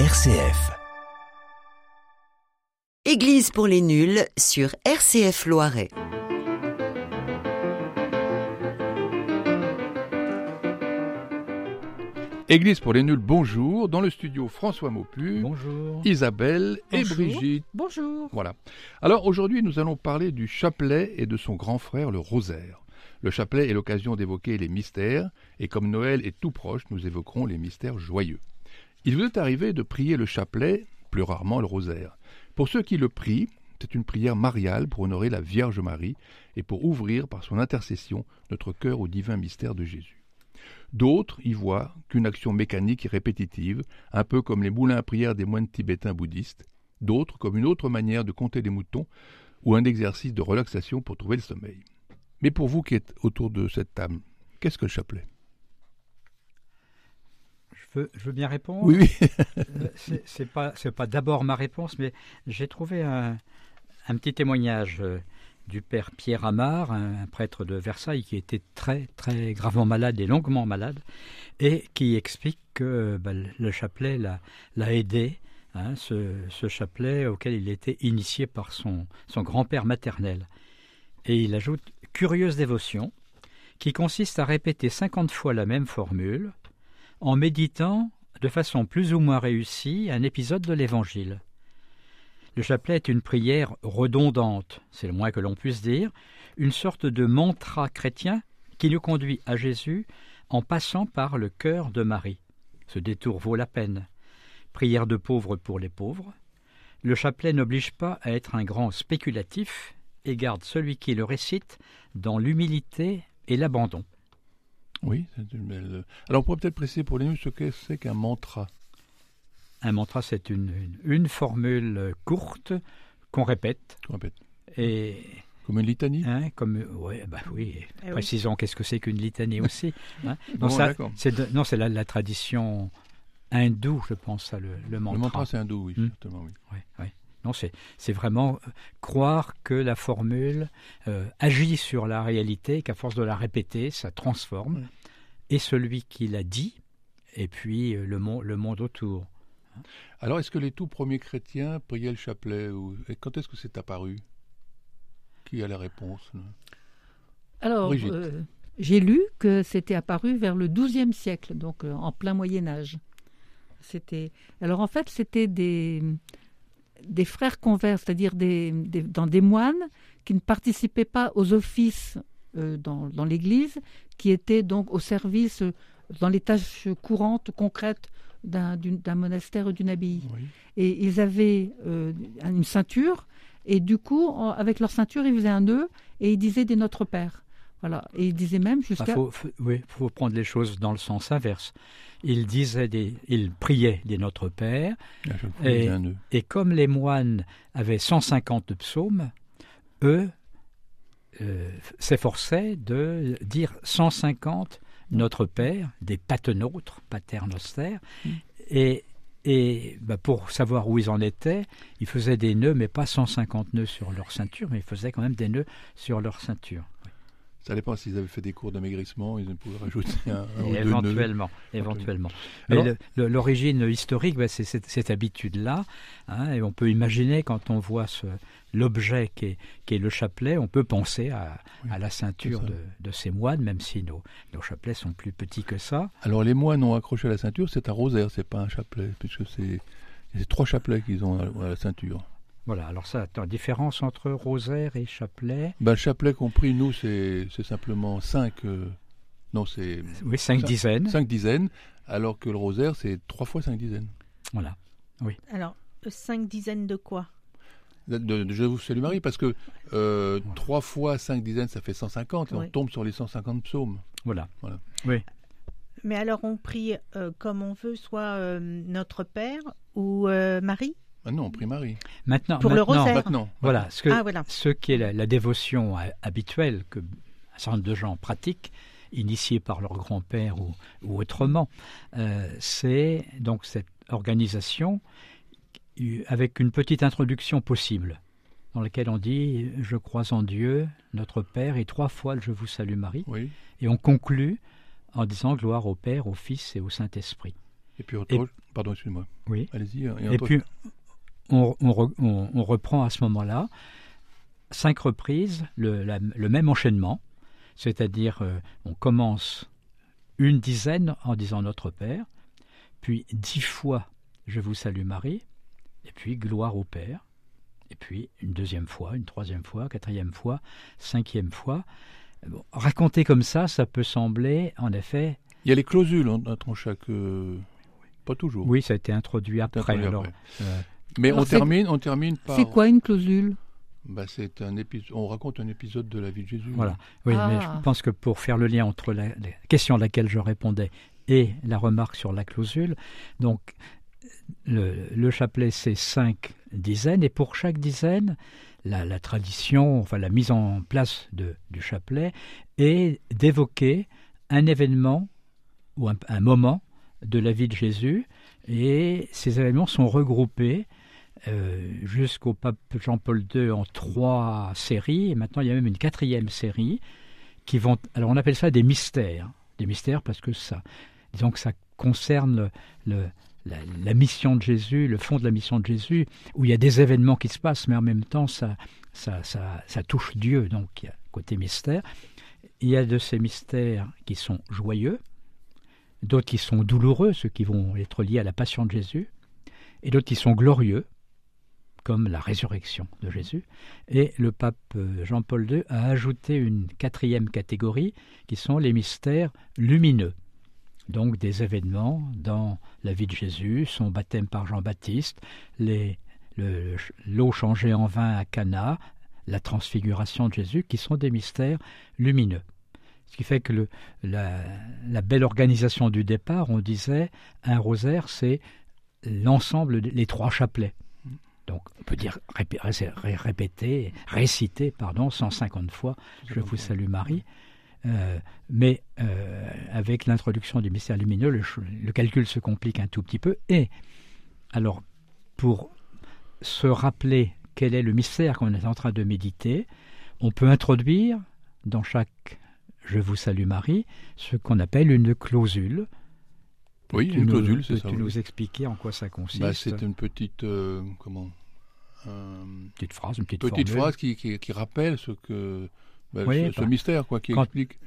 RCF. Église pour les nuls sur RCF Loiret. Église pour les nuls, bonjour. Dans le studio, François Maupu, Bonjour. Isabelle et Bonjour. Brigitte. Bonjour. Voilà. Alors aujourd'hui, nous allons parler du chapelet et de son grand frère, le rosaire. Le chapelet est l'occasion d'évoquer les mystères, et comme Noël est tout proche, nous évoquerons les mystères joyeux. Il vous est arrivé de prier le chapelet, plus rarement le rosaire. Pour ceux qui le prient, c'est une prière mariale pour honorer la Vierge Marie et pour ouvrir par son intercession notre cœur au divin mystère de Jésus. D'autres y voient qu'une action mécanique et répétitive, un peu comme les moulins à prière des moines tibétains bouddhistes, d'autres comme une autre manière de compter les moutons ou un exercice de relaxation pour trouver le sommeil. Mais pour vous qui êtes autour de cette table, qu'est-ce que le chapelet? Je veux, je veux bien répondre. Oui, oui. Euh, c'est- pas, pas d'abord ma réponse, mais j'ai trouvé un, un petit témoignage euh, du père Pierre Amar, un, prêtre de Versailles qui était très très gravement malade et longuement malade, et qui explique que bah, le chapelet l'a l'a aidé. hein, ce, ce chapelet auquel il était initié par son, son grand-père maternel. Et il ajoute curieuse dévotion qui consiste à répéter 50 fois la même formule en méditant de façon plus ou moins réussie un épisode de l'Évangile. Le chapelet est une prière redondante, c'est le moins que l'on puisse dire, une sorte de mantra chrétien qui nous conduit à Jésus en passant par le cœur de Marie. Ce détour vaut la peine. Prière de pauvres pour les pauvres. Le chapelet n'oblige pas à être un grand spéculatif et garde celui qui le récite dans l'humilité et l'abandon. Oui, c'est une belle. Alors on pourrait peut-être préciser pour les nuls ce que c'est qu'un mantra. Un mantra, c'est une, une, une formule courte qu'on répète. Répète. Et Comme une litanie hein, comme ouais, bah oui, Eh oui. précisons qu'est-ce que c'est qu'une litanie aussi. hein. Bon, c'est de- non, c'est la, la tradition hindoue, je pense, ça, le, le mantra. Le mantra, c'est hindou, oui, Hmm. certainement, oui. Ouais. Non, c'est vraiment euh, croire que la formule euh, agit sur la réalité, qu'à force de la répéter, ça transforme. Ouais. Et celui qui l'a dit, et puis euh, le, mon- le monde autour. Alors, est-ce que les tout premiers chrétiens priaient le chapelet ou... Et quand est-ce que c'est apparu? Qui a la réponse Alors, euh, j'ai lu que c'était apparu vers le XIIe siècle, donc euh, en plein Moyen Âge. C'était. Alors en fait, c'était des des frères convers, c'est-à-dire des, des- dans des moines qui ne participaient pas aux offices euh, dans, dans l'Église, qui étaient donc au service euh, dans les tâches courantes, concrètes d'un monastère ou d'une abbaye. Oui. et ils avaient euh, une ceinture et du coup en- avec leur ceinture ils faisaient un nœud et ils disaient des Notre Père voilà et ils disaient même Il jusqu'à faut, faut- oui, faut prendre les choses dans le sens inverse. Il disait des, il priait des Notre Père, fois, Et- il et comme les moines avaient 150 psaumes, eux euh, s'efforçaient de dire 150 Notre Père, des patenôtres, paternoster, Mm. et, et bah, pour savoir où ils en étaient, ils faisaient des nœuds, mais pas 150 nœuds sur leur ceinture, mais ils faisaient quand même des nœuds sur leur ceinture. Ça dépend s'ils avaient fait des cours d'amaigrissement, ils pouvaient rajouter un, un deux éventuellement, éventuellement. Mais l'origine historique, bah, c'est cette, cette habitude-là. hein, et on peut imaginer, quand on voit l'objet qui est, qui est le chapelet, on peut penser à, Oui, à la ceinture de, de ces moines, même si nos, nos chapelets sont plus petits que ça. Alors les moines ont accroché à la ceinture, c'est un rosaire, c'est pas un chapelet, puisque c'est c'est trois chapelets qu'ils ont à, à la ceinture. Voilà, alors ça, attends, différence entre rosaire et chapelet. Ben, le chapelet compris, nous, c'est simplement cinq, euh, non, c'est Oui, cinq dizaines. cinq dizaines, alors que le rosaire, c'est trois fois cinq dizaines. Voilà. Alors, euh, cinq dizaines de quoi? De, de- Je vous salue Marie, parce que euh, trois fois cinq dizaines, ça fait 150, et on Oui. tombe sur les 150 psaumes. Voilà. Voilà. Oui. Mais alors, on prie euh, comme on veut, soit euh, Notre Père ou euh, Marie? Ah non, on prie Marie. Maintenant, Pour le maintenant- rosaire. Maintenant. Voilà, ce, que, Ah, voilà. ce qui est la, la dévotion euh, habituelle que un certain nombre de gens pratiquent, initiés par leur grand-père ou, ou autrement, euh, c'est donc cette organisation euh, avec une petite introduction possible, dans laquelle on dit « Je crois en Dieu, notre Père, et trois fois Je vous salue Marie Oui. ». Et on conclut en disant « Gloire au Père, au Fils et au Saint-Esprit ». Et puis, pardon, excuse-moi. Oui. Allez-y. Et, puis, on, reprend à ce moment-là cinq reprises le, le même enchaînement, c'est-à-dire euh, on commence une dizaine en disant Notre Père, puis dix fois Je vous salue Marie, et puis Gloire au Père, et puis une deuxième fois, une troisième fois, quatrième fois, cinquième fois. Bon, raconter comme ça, ça peut sembler en effet. Il y a les clausules entre chaque. Euh, pas toujours. Oui, ça a été introduit après. Alors, euh, Mais on termine, on termine par. C'est quoi une clausule? Bah, c'est un épisode. On raconte un épisode de la vie de Jésus. Voilà. Oui, mais je ah. pense que pour faire le lien entre la, question à laquelle je répondais et la remarque sur la clausule, donc le, chapelet c'est cinq dizaines et pour chaque dizaine, la, tradition, enfin la mise en place de, du chapelet est d'évoquer un événement ou un moment de la vie de Jésus et ces événements sont regroupés euh, jusqu'au pape Jean-Paul II en trois séries, et maintenant il y a même une quatrième série qui vont. Alors on appelle ça des mystères, des mystères parce que ça, disons que ça concerne la, mission de Jésus, le fond de la mission de Jésus, où il y a des événements qui se passent, mais en même temps ça, ça, ça, ça touche Dieu, donc il y a côté mystère. Il y a de ces mystères qui sont joyeux, d'autres qui sont douloureux, ceux qui vont être liés à la passion de Jésus, et d'autres qui sont glorieux, comme la résurrection de Jésus. Et le pape euh, Jean-Paul II a ajouté une quatrième catégorie qui sont les mystères lumineux. Donc des événements dans la vie de Jésus, son baptême par Jean-Baptiste, l'eau changée en vin à Cana, la transfiguration de Jésus, qui sont des mystères lumineux. Ce qui fait que la, la, belle organisation du départ, on disait, un rosaire, c'est l'ensemble, les trois chapelets. Donc, on peut dire répéter, réciter, pardon, 150 fois Je vous salue Marie. Euh, mais euh, avec l'introduction du mystère lumineux, le, calcul se complique un tout petit peu. Et alors, pour se rappeler quel est le mystère qu'on est en train de méditer, on peut introduire dans chaque Je vous salue Marie ce qu'on appelle une clausule. Oui, une clausule, c'est ça. tu nous expliquer en quoi ça consiste bah, C'est une petite. Euh, comment petite phrase, une petite, petite phrase qui, qui, rappelle ce que. Bah, ce, mystère, quoi, qui explique,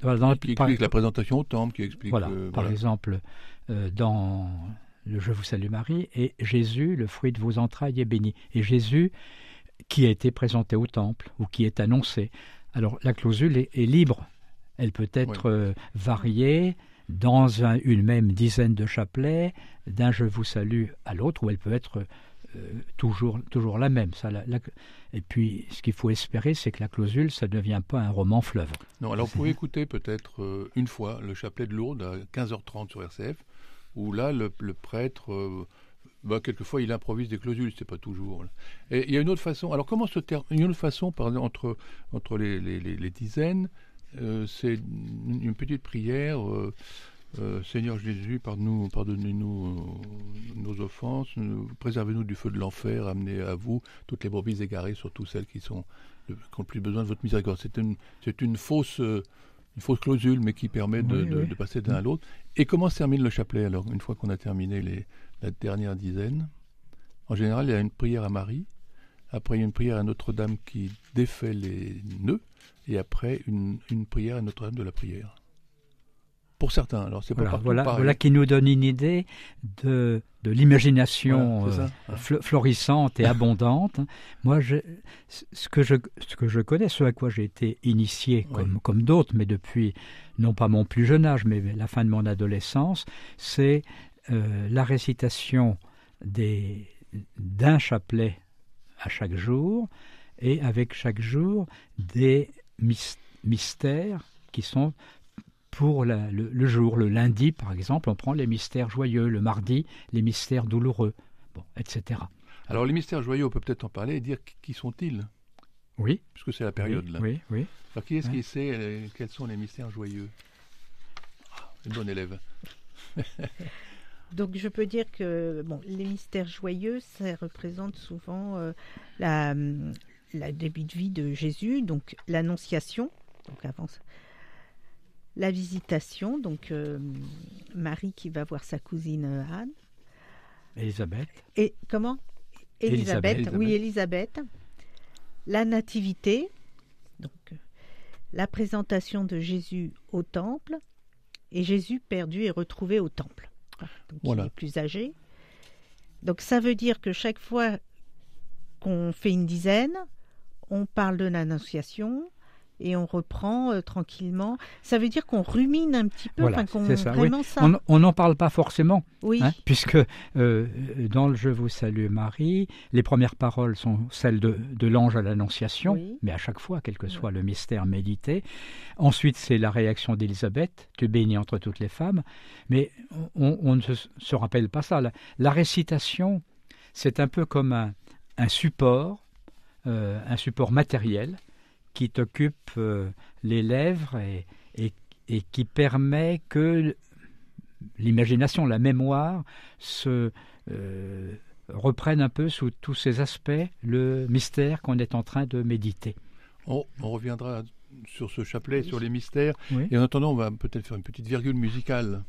qui explique la présentation au temple, qui explique. Voilà, par exemple, euh, dans le Je vous salue Marie, et Jésus, le fruit de vos entrailles, est béni. Et Jésus, qui a été présenté au temple, ou qui est annoncé. Alors, la clausule est, libre. Elle peut être euh, variée dans une même dizaine de chapelets, d'un Je vous salue à l'autre, ou elle peut être euh, toujours, toujours la même. Et puis, ce qu'il faut espérer, c'est que la clausule, ça ne devient pas un roman fleuve. Non, alors vous pouvez écouter peut-être euh, une fois le chapelet de Lourdes à 15h30 sur RCF, où là, le, prêtre, euh, bah, quelquefois, il improvise des clausules, c'est pas toujours. Et il y a une autre façon. Alors, comment se termine Une autre façon, par exemple, entre, entre les dizaines, c'est une, petite prière. Euh, Seigneur Jésus, pardonnez-nous, pardonnez-nous euh, nos offenses, préservez-nous du feu de l'enfer, amenez à vous toutes les brebis égarées, surtout celles qui, sont, qui ont le plus besoin de votre miséricorde. C'est une, fausse, une fausse clausule, mais qui permet de, passer d'un à l'autre. Et comment se termine le chapelet alors, une fois qu'on a terminé les, la dernière dizaine? En général, il y a une prière à Marie, après il y a une prière à Notre-Dame qui défait les nœuds, et après une, une prière à Notre-Dame de la prière pour certains. Alors c'est voilà, voilà, voilà, qui nous donne une idée de, de l'imagination euh, florissante et abondante. Moi, je, ce, que je, ce que je connais, ce à quoi j'ai été initié, comme, comme d'autres, mais depuis, non pas mon plus jeune âge, mais la fin de mon adolescence, c'est euh, la récitation d'un chapelet à chaque jour, et avec chaque jour des mystères qui sont pour le, jour. Le lundi, par exemple, on prend les mystères joyeux, le mardi, les mystères douloureux, bon, etc. Alors les mystères joyeux, on peut peut-être en parler et dire qui sont-ils? Oui. Puisque c'est la période là. Oui, oui. Alors qui est-ce qui sait euh, quels sont les mystères joyeux? Ah, Une bonne élève. Donc je peux dire que bon, les mystères joyeux, ça représente souvent euh, la, la début de vie de Jésus, donc l'annonciation, donc avant la visitation, donc euh, Marie qui va voir sa cousine euh, Anne. Élisabeth. Et comment? Élisabeth. Élisabeth. Oui, Élisabeth. La nativité, donc la présentation de Jésus au temple, et Jésus perdu et retrouvé au temple. Donc Voilà. il est plus âgé. Donc ça veut dire que chaque fois qu'on fait une dizaine, on parle de l'annonciation et on reprend euh, tranquillement. Ça veut dire qu'on rumine un petit peu, Voilà, c'est ça, oui. ça. On- On n'en parle pas forcément, Oui, hein, puisque euh, dans le Je vous salue Marie, les premières paroles sont celles de, de l'ange à l'Annonciation, Oui. mais à chaque fois, quel que soit le mystère médité. Ensuite, c'est la réaction d'Élisabeth, tu es bénie entre toutes les femmes, mais on, on ne se, se rappelle pas ça. La, la récitation, c'est un peu comme un, un support, euh, un support matériel qui t'occupe euh, les lèvres et, et, et qui permet que l'imagination, la mémoire se euh, reprenne un peu sous tous ses aspects le mystère qu'on est en train de méditer. On, on reviendra sur ce chapelet, Oui. sur les mystères. Oui. Et en attendant, on va peut-être faire une petite virgule musicale.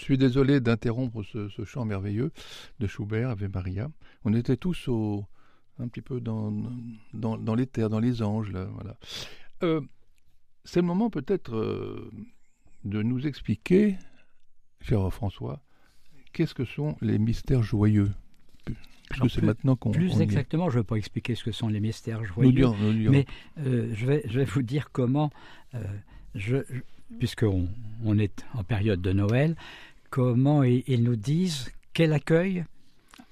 Je suis désolé d'interrompre ce, ce chant merveilleux de Schubert, Ave Maria. On était tous au, un petit peu dans, dans, dans les terres, dans les anges. Là, voilà. Euh, C'est le moment peut-être euh, de nous expliquer, cher François, qu'est-ce que sont les mystères joyeux? Plus- maintenant qu'on Plus exactement, je ne vais pas expliquer ce que sont les mystères Nous joyeux. dire, nous dire. Mais euh, je, vais, je vais vous dire comment, euh, je, je- puisqu'on on est en période de Noël, comment ils, ils nous disent quel accueil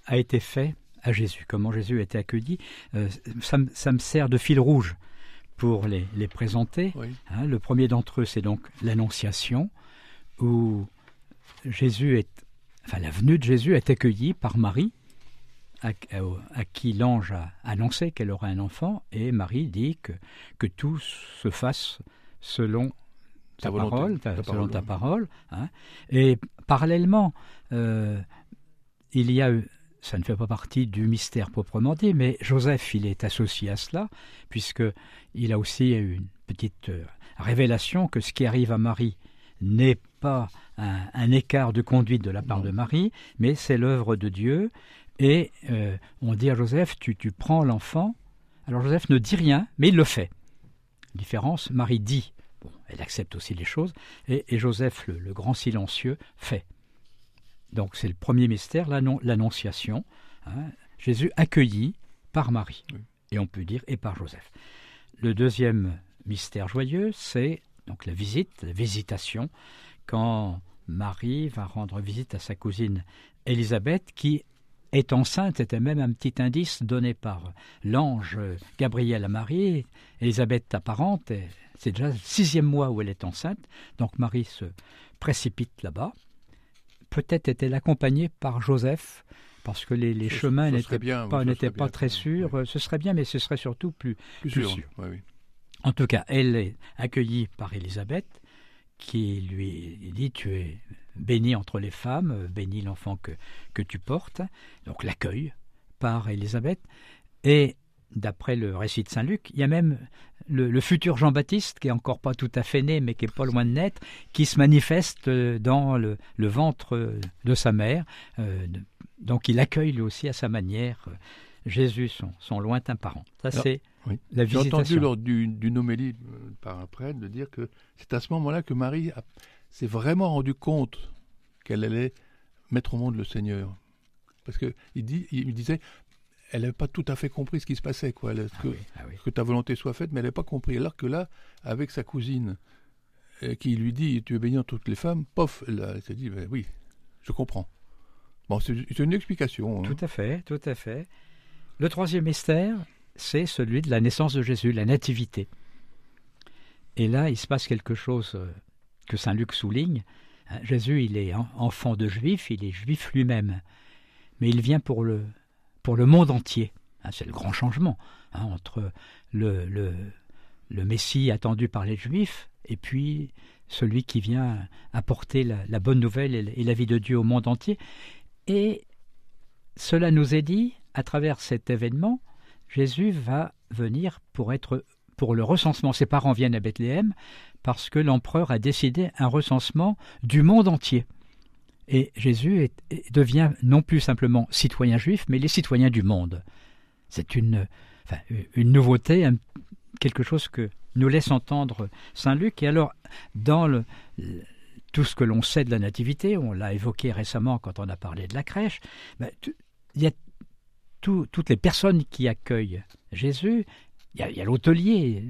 a été fait à Jésus, comment Jésus a été accueilli. Euh, ça, me- ça me sert de fil rouge pour les, les présenter. Oui. Hein, le premier d'entre eux, c'est donc l'Annonciation, où Jésus est, enfin, la venue de Jésus est accueillie par Marie, à, à- à qui l'ange a annoncé qu'elle aurait un enfant, et Marie dit que, que tout se fasse selon Ta volonté, parole, ta- ta selon parole, ta parole. hein. Et parallèlement, euh, il y a eu, ça ne fait pas partie du mystère proprement dit, mais Joseph, il est associé à cela, puisque il a aussi eu une petite euh, révélation que ce qui arrive à Marie n'est pas un, un écart de conduite de la part Non. de Marie, mais c'est l'œuvre de Dieu. Et euh, on dit à Joseph, tu, tu prends l'enfant. Alors Joseph ne dit rien, mais il le fait. Différence, Marie dit. Bon, elle accepte aussi les choses. Et, et Joseph, le, le grand silencieux, fait. Donc c'est le premier mystère, l'annon- l'annonciation. hein. Jésus accueilli par Marie. Oui. Et on peut dire et par Joseph. Le deuxième mystère joyeux, c'est donc la visite, la visitation, quand Marie va rendre visite à sa cousine Élisabeth, qui est enceinte, c'était même un petit indice donné par l'ange Gabriel à Marie. Élisabeth apparente, c'est déjà le sixième mois où elle est enceinte, donc Marie se précipite là-bas. Peut-être est-elle accompagnée par Joseph, parce que les, les Ce- chemins n'étaient oui, pas, pas très sûrs. Oui. Ce serait bien, mais ce serait surtout plus, Plus plus sûr. sûr. Oui, oui. en tout cas, elle est accueillie par Élisabeth, qui lui dit Tu es bénie entre les femmes, euh, béni l'enfant que, que tu portes. Donc l'accueil par Élisabeth. Et d'après le récit de Saint Luc, il y a même le, le futur Jean-Baptiste, qui est encore pas tout à fait né, mais qui est pas loin de naître, qui se manifeste euh, dans le, le ventre euh, de sa mère. Euh, donc il accueille lui aussi à sa manière Jésus, son, son lointain parent. Ça, c'est oui. la J'ai entendu lors du- d'une homélie par un prêtre de dire que c'est à ce moment-là que Marie s'est vraiment rendu compte qu'elle allait mettre au monde le Seigneur. Parce que il, disait, elle n'avait pas tout à fait compris ce qui se passait, quoi. Elle- Ah que, oui, ah oui. que ta volonté soit faite, mais elle n'avait pas compris. Alors que là, avec sa cousine, euh, qui lui dit, tu es bénie entre toutes les femmes, pof, elle, s'est dit, ben oui, je comprends. Bon, c'est c'est une explication. hein. Tout à fait, tout à fait. Le troisième mystère, c'est celui de la naissance de Jésus, la nativité. Et là, il se passe quelque chose euh, que Saint Luc souligne. Hein, Jésus, il est en- enfant de juif, il est juif lui-même, mais il vient pour le, pour le monde entier. Hein, c'est le grand changement hein, entre le, le, le Messie attendu par les Juifs et puis celui qui vient apporter la, bonne nouvelle et la vie de Dieu au monde entier. Et cela nous est dit, à travers cet événement, Jésus va venir pour être pour le recensement. Ses parents viennent à Bethléem parce que l'empereur a décidé un recensement du monde entier. Et Jésus devient non plus simplement citoyen juif, mais les citoyens du monde. C'est une, nouveauté, quelque chose que nous laisse entendre Saint Luc. Et alors, dans tout ce que l'on sait de la nativité, on l'a évoqué récemment quand on a parlé de la crèche, ben, il y a tout- toutes les personnes qui accueillent Jésus. Il y a l'hôtelier.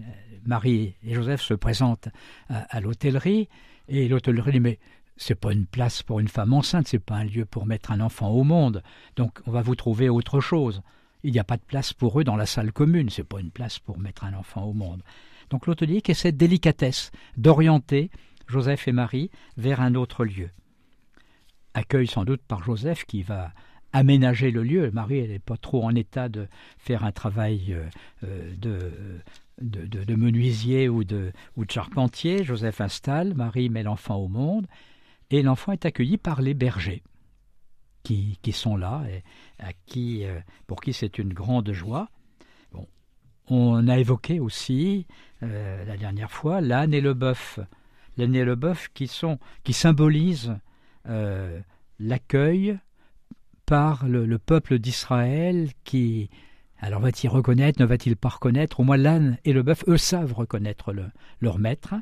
Marie et Joseph se présentent à, l'hôtellerie et l'hôtellerie dit mais c'est pas une place pour une femme enceinte, c'est pas un lieu pour mettre un enfant au monde. Donc on va vous trouver autre chose. Il n'y a pas de place pour eux dans la salle commune, c'est pas une place pour mettre un enfant au monde. Donc l'hôtelier qui cette délicatesse d'orienter Joseph et Marie vers un autre lieu. Accueil sans doute par Joseph qui va aménager le lieu. Marie, elle n'est pas trop en état de faire un travail euh, euh, de, de, menuisier ou de, charpentier. Joseph installe, Marie met l'enfant au monde, et l'enfant est accueilli par les bergers qui, sont là, et à qui, euh, pour qui c'est une grande joie. Bon. On a évoqué aussi, euh, la dernière fois, l'âne et le bœuf. L'âne et le bœuf qui, sont, qui symbolisent euh, l'accueil par le peuple d'Israël qui, alors va-t-il reconnaître, ne va-t-il pas reconnaître? Au moins l'âne et le bœuf, eux savent reconnaître le- leur maître.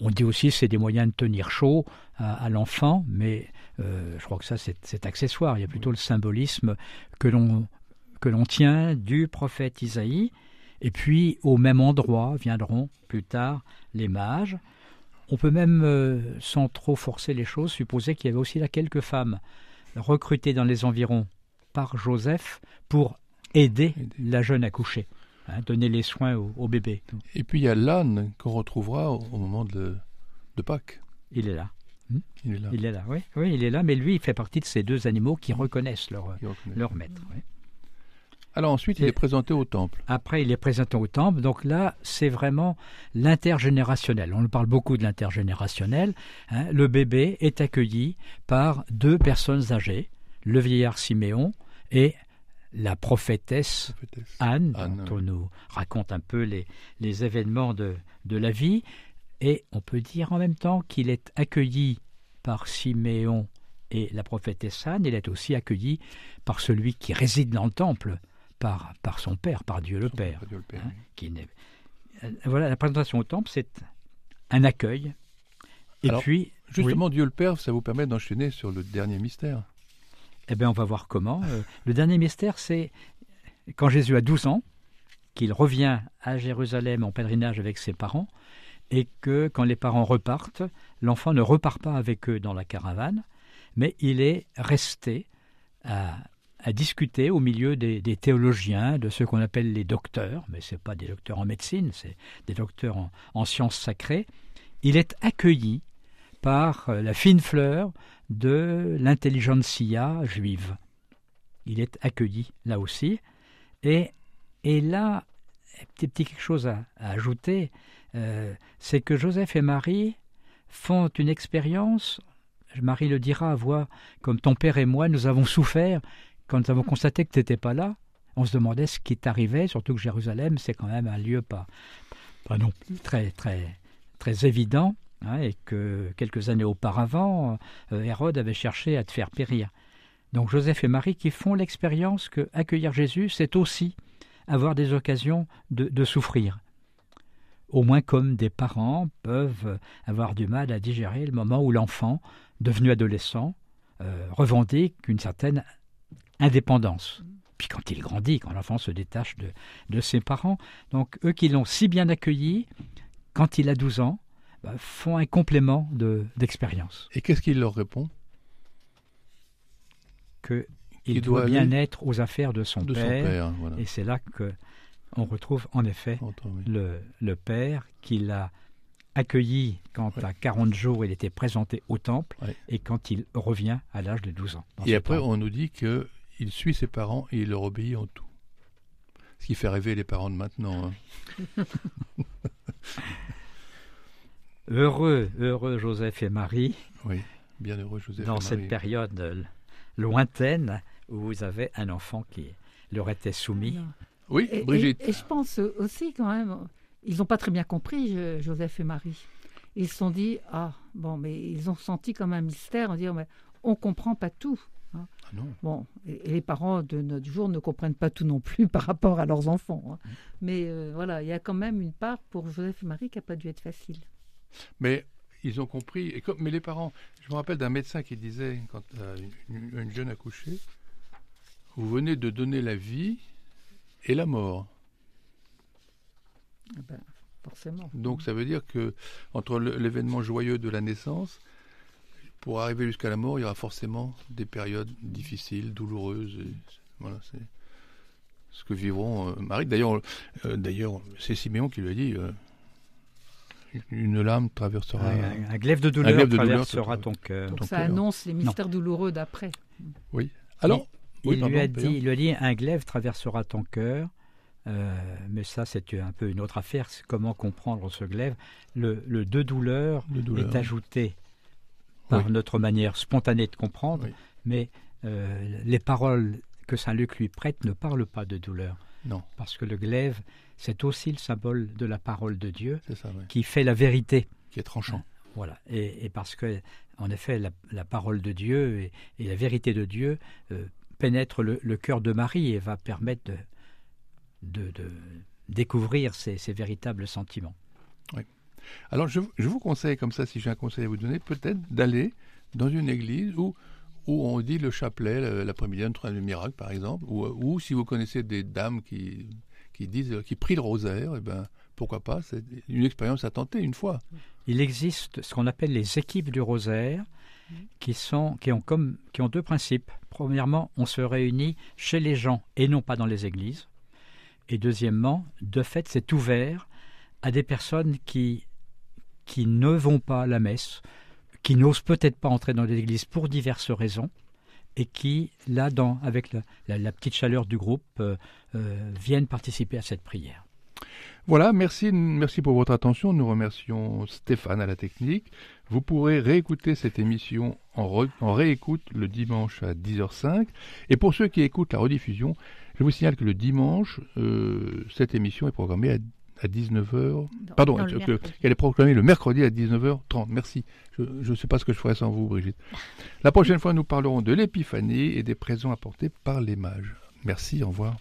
On dit aussi c'est des moyens de tenir chaud à, l'enfant, mais euh, je crois que ça c'est accessoire. Il y a plutôt le symbolisme que l'on que l'on tient du prophète Isaïe. Et puis au même endroit viendront plus tard les mages. On peut même, euh, sans trop forcer les choses, supposer qu'il y avait aussi là quelques femmes recrutées dans les environs par Joseph pour aider Aider. la jeune à coucher, hein, donner les soins au, au bébé. Et puis il y a l'âne qu'on retrouvera au, au moment de, de Pâques. Il est là. Il est là. Il est là, oui. Oui, il est là, mais lui, il fait partie de ces deux animaux qui reconnaissent leur, leur maître. oui. Alors ensuite, il est présenté au temple. Après, il est présenté au temple. Donc là, c'est vraiment l'intergénérationnel. On parle beaucoup de l'intergénérationnel. hein. Le bébé est accueilli par deux personnes âgées, le vieillard Siméon et la prophétesse prophétesse. Anne, Anne, dont on nous raconte un peu les, les événements de, de la vie. Et on peut dire en même temps qu'il est accueilli par Siméon et la prophétesse Anne. Il est aussi accueilli par celui qui réside dans le temple, par, par son Père, par Dieu le Père. Dieu le Père, Hein, oui. qui n'est- Voilà, la présentation au temple, c'est un accueil. Et Alors, puis, Justement, Dieu le Père, ça vous permet d'enchaîner sur le dernier mystère. Eh bien, on va voir comment. Euh, le dernier mystère, c'est quand Jésus a 12 ans, qu'il revient à Jérusalem en pèlerinage avec ses parents, et que quand les parents repartent, l'enfant ne repart pas avec eux dans la caravane, mais il est resté à, discuter au milieu des, théologiens, de ceux qu'on appelle les docteurs, mais ce pas des docteurs en médecine, c'est des docteurs en sciences sacrées. Il est accueilli par euh, la fine fleur de l'intelligentsia juive. Il est accueilli là aussi. Et, et là, petit, petit quelque chose à, ajouter, euh, c'est que Joseph et Marie font une expérience, Marie le dira à voix, comme ton père et moi, nous avons souffert quand nous avons constaté que tu n'étais pas là. On se demandait ce qui t'arrivait, surtout que Jérusalem, c'est quand même un lieu pas, pas non plus très, très, très évident, et que quelques années auparavant, euh, Hérode avait cherché à te faire périr. Donc Joseph et Marie qui font l'expérience que accueillir Jésus, c'est aussi avoir des occasions de, de souffrir au moins comme des parents peuvent avoir du mal à digérer le moment où l'enfant, devenu adolescent, euh, revendique une certaine indépendance. Puis quand il grandit, quand l'enfant se détache de, de, ses parents, donc eux qui l'ont si bien accueilli, quand il a 12 ans, bah, font un complément d'expérience. Et qu'est-ce qu'il leur répond? Qu'il il doit, doit bien être aux affaires de son de père. Son père voilà. Et c'est là que on retrouve en effet oui. le, le, père qui l'a accueilli quand Ouais. à 40 jours il était présenté au temple Ouais. et quand il revient à l'âge de 12 ans. Et après, temple. on nous dit qu'il suit ses parents et il leur obéit en tout. Ce qui fait rêver les parents de maintenant. hein. Heureux, heureux Joseph et Marie Oui, bien heureux Joseph. dans et cette Marie. période euh, lointaine où vous avez un enfant qui leur était soumis. Oui, Et, Brigitte. et- et je pense aussi quand même, ils n'ont pas très bien compris Jo- Joseph et Marie. Ils se sont dit, ah bon, mais ils ont senti comme un mystère en disant, mais on comprend pas tout. Ah non. Bon, et, et les parents de notre jour ne comprennent pas tout non plus par rapport à leurs enfants. hein. Mm. Mais euh, voilà, il y a quand même une part pour Joseph et Marie qui n'a pas dû être facile. Mais ils ont compris. Et comme, mais les parents, je me rappelle d'un médecin qui disait, quand euh, une, une jeune accouchée, vous venez de donner la vie et la mort. Eh ben, forcément. Donc ça veut dire que entre l'événement joyeux de la naissance, pour arriver jusqu'à la mort, il y aura forcément des périodes difficiles, douloureuses. Et voilà, c'est ce que vivront euh, Marie. D'ailleurs, euh, d'ailleurs, c'est Siméon qui lui a dit une lame traversera. Un, un glaive de douleur glaive de douleur traversera ton cœur. Donc ça annonce les mystères douloureux d'après. Oui. Alors, oui, il, pardon, lui a dit, il lui a dit un glaive traversera ton cœur. Euh, mais ça, c'est un peu une autre affaire. Comment comprendre ce glaive. Le, le de douleur est ajouté par Oui. notre manière spontanée de comprendre, Oui. mais euh, les paroles que Saint Luc lui prête ne parlent pas de douleur, Non, parce que le glaive, c'est aussi le symbole de la parole de Dieu ça, oui. qui fait la vérité. Qui est tranchant. Voilà. Et, et parce que, en effet, la, la parole de Dieu et, et la vérité de Dieu euh, pénètrent le, le cœur de Marie et va permettre de, de, de découvrir ses, ses véritables sentiments. Alors, je, je vous conseille, comme ça, si j'ai un conseil à vous donner, peut-être d'aller dans une église où, où on dit le chapelet le- l'après-midi, un troisième miracle, par exemple, ou, ou si vous connaissez des dames qui, qui disent, qui prient le rosaire, eh ben, pourquoi pas, c'est une expérience à tenter une fois. Il existe ce qu'on appelle les équipes du rosaire qui, sont, qui, ont comme, qui ont deux principes. Premièrement, on se réunit chez les gens et non pas dans les églises. Et deuxièmement, de fait, c'est ouvert à des personnes qui, qui ne vont pas à la messe, qui n'osent peut-être pas entrer dans les églises pour diverses raisons, et qui, là, dans, avec la, petite chaleur du groupe, euh, euh, viennent participer à cette prière. Voilà, merci, merci pour votre attention. Nous remercions Stéphane à la technique. Vous pourrez réécouter cette émission en, réécoute le dimanche à 10h05. Et pour ceux qui écoutent la rediffusion, je vous signale que le dimanche, euh, cette émission est programmée à, à 19h. Pardon, Non, le que- mercredi. qu'elle est proclamée le mercredi à 19h30. Merci. Je ne sais pas ce que je ferais sans vous, Brigitte. La prochaine fois, nous parlerons de l'épiphanie et des présents apportés par les mages. Merci, au revoir.